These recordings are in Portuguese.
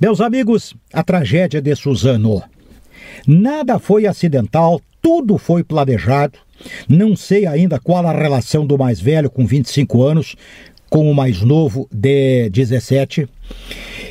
Meus amigos, a tragédia de Suzano. Nada foi acidental, tudo foi planejado. Não sei ainda qual a relação do mais velho com 25 anos com o mais novo de 17.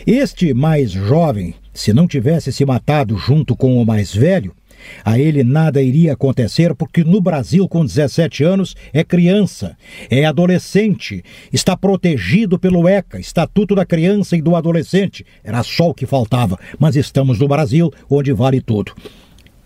Este mais jovem, se não tivesse se matado junto com o mais velho, a ele nada iria acontecer porque no Brasil, com 17 anos, é criança, é adolescente, está protegido pelo ECA, Estatuto da Criança e do Adolescente. Era só o que faltava, mas estamos no Brasil, onde vale tudo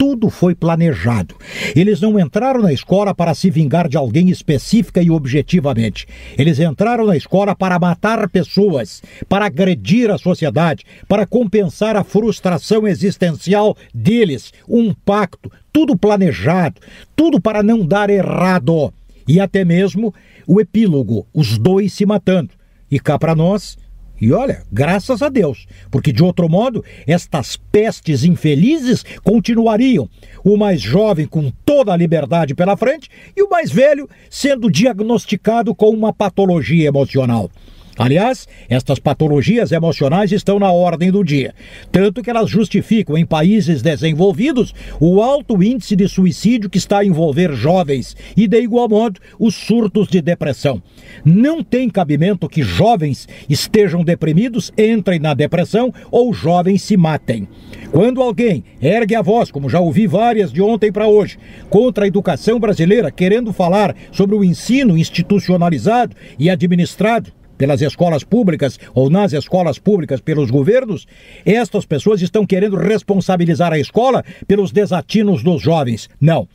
tudo foi planejado. Eles não entraram na escola para se vingar de alguém específica e objetivamente. Eles entraram na escola para matar pessoas, para agredir a sociedade, para compensar a frustração existencial deles. Um pacto, tudo planejado, tudo para não dar errado. E até mesmo o epílogo, os dois se matando. E cá para nós, e olha, graças a Deus, porque de outro modo, estas pestes infelizes continuariam. O mais jovem com toda a liberdade pela frente e o mais velho sendo diagnosticado com uma patologia emocional. Aliás, estas patologias emocionais estão na ordem do dia, tanto que elas justificam em países desenvolvidos o alto índice de suicídio que está a envolver jovens e, de igual modo, os surtos de depressão. Não tem cabimento que jovens estejam deprimidos, entrem na depressão ou jovens se matem. Quando alguém ergue a voz, como já ouvi várias de ontem para hoje, contra a educação brasileira, querendo falar sobre o ensino institucionalizado e administrado, pelas escolas públicas ou nas escolas públicas pelos governos, estas pessoas estão querendo responsabilizar a escola pelos desatinos dos jovens. Não.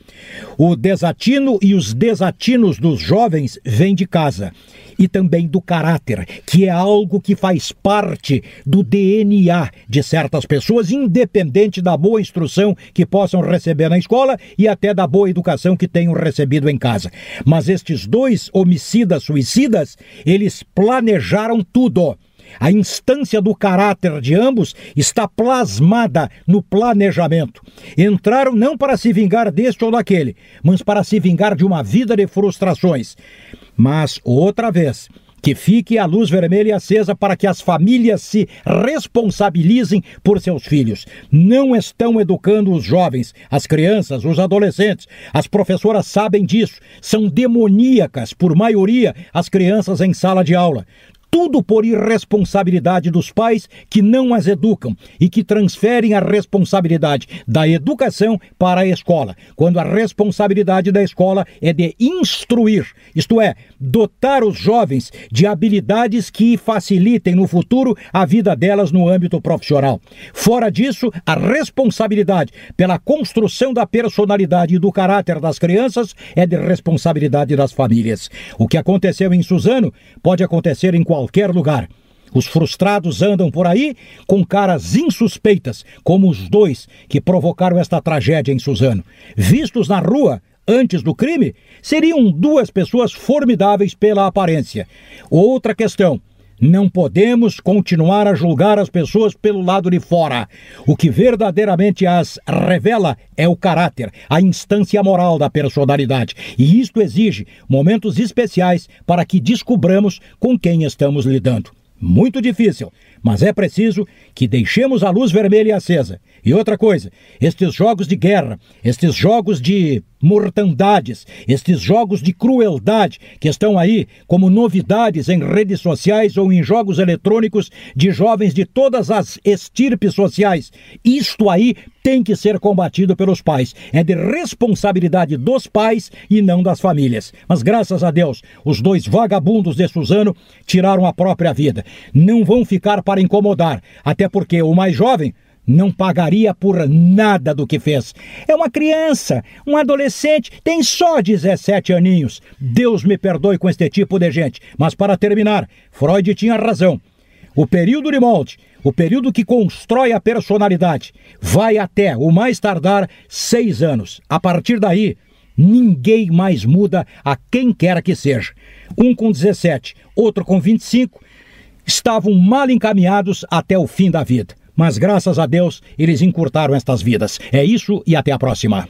O desatino e os desatinos dos jovens vêm de casa e também do caráter, que é algo que faz parte do DNA de certas pessoas, independente da boa instrução que possam receber na escola e até da boa educação que tenham recebido em casa. Mas estes dois homicidas suicidas, eles planejaram tudo. A instância do caráter de ambos está plasmada no planejamento. Entraram não para se vingar deste ou daquele, mas para se vingar de uma vida de frustrações. Mas, outra vez, que fique a luz vermelha acesa para que as famílias se responsabilizem por seus filhos. Não estão educando os jovens, as crianças, os adolescentes. As professoras sabem disso. São demoníacas, por maioria, as crianças em sala de aula tudo por irresponsabilidade dos pais que não as educam e que transferem a responsabilidade da educação para a escola, quando a responsabilidade da escola é de instruir, isto é, dotar os jovens de habilidades que facilitem no futuro a vida delas no âmbito profissional. Fora disso, a responsabilidade pela construção da personalidade e do caráter das crianças é de responsabilidade das famílias. O que aconteceu em Suzano pode acontecer em qualquer qualquer lugar. Os frustrados andam por aí com caras insuspeitas, como os dois que provocaram esta tragédia em Suzano. Vistos na rua, antes do crime, seriam duas pessoas formidáveis pela aparência. Outra questão. Não podemos continuar a julgar as pessoas pelo lado de fora. O que verdadeiramente as revela é o caráter, a instância moral da personalidade. E isto exige momentos especiais para que descubramos com quem estamos lidando. Muito difícil, mas é preciso que deixemos a luz vermelha acesa. E outra coisa, estes jogos de guerra, estes jogos de mortandades, estes jogos de crueldade que estão aí como novidades em redes sociais ou em jogos eletrônicos de jovens de todas as estirpes sociais. Isto aí tem que ser combatido pelos pais. É de responsabilidade dos pais e não das famílias. Mas graças a Deus, os dois vagabundos de Suzano tiraram a própria vida. Não vão ficar para incomodar, até porque o mais jovem não pagaria por nada do que fez. É uma criança, um adolescente, tem só 17 aninhos. Deus me perdoe com este tipo de gente. Mas para terminar, Freud tinha razão. O período de molde, o período que constrói a personalidade, vai até, o mais tardar, seis anos. A partir daí, ninguém mais muda a quem quer que seja. Um com 17, outro com 25, estavam mal encaminhados até o fim da vida mas graças a Deus eles encurtaram estas vidas. É isso e até a próxima.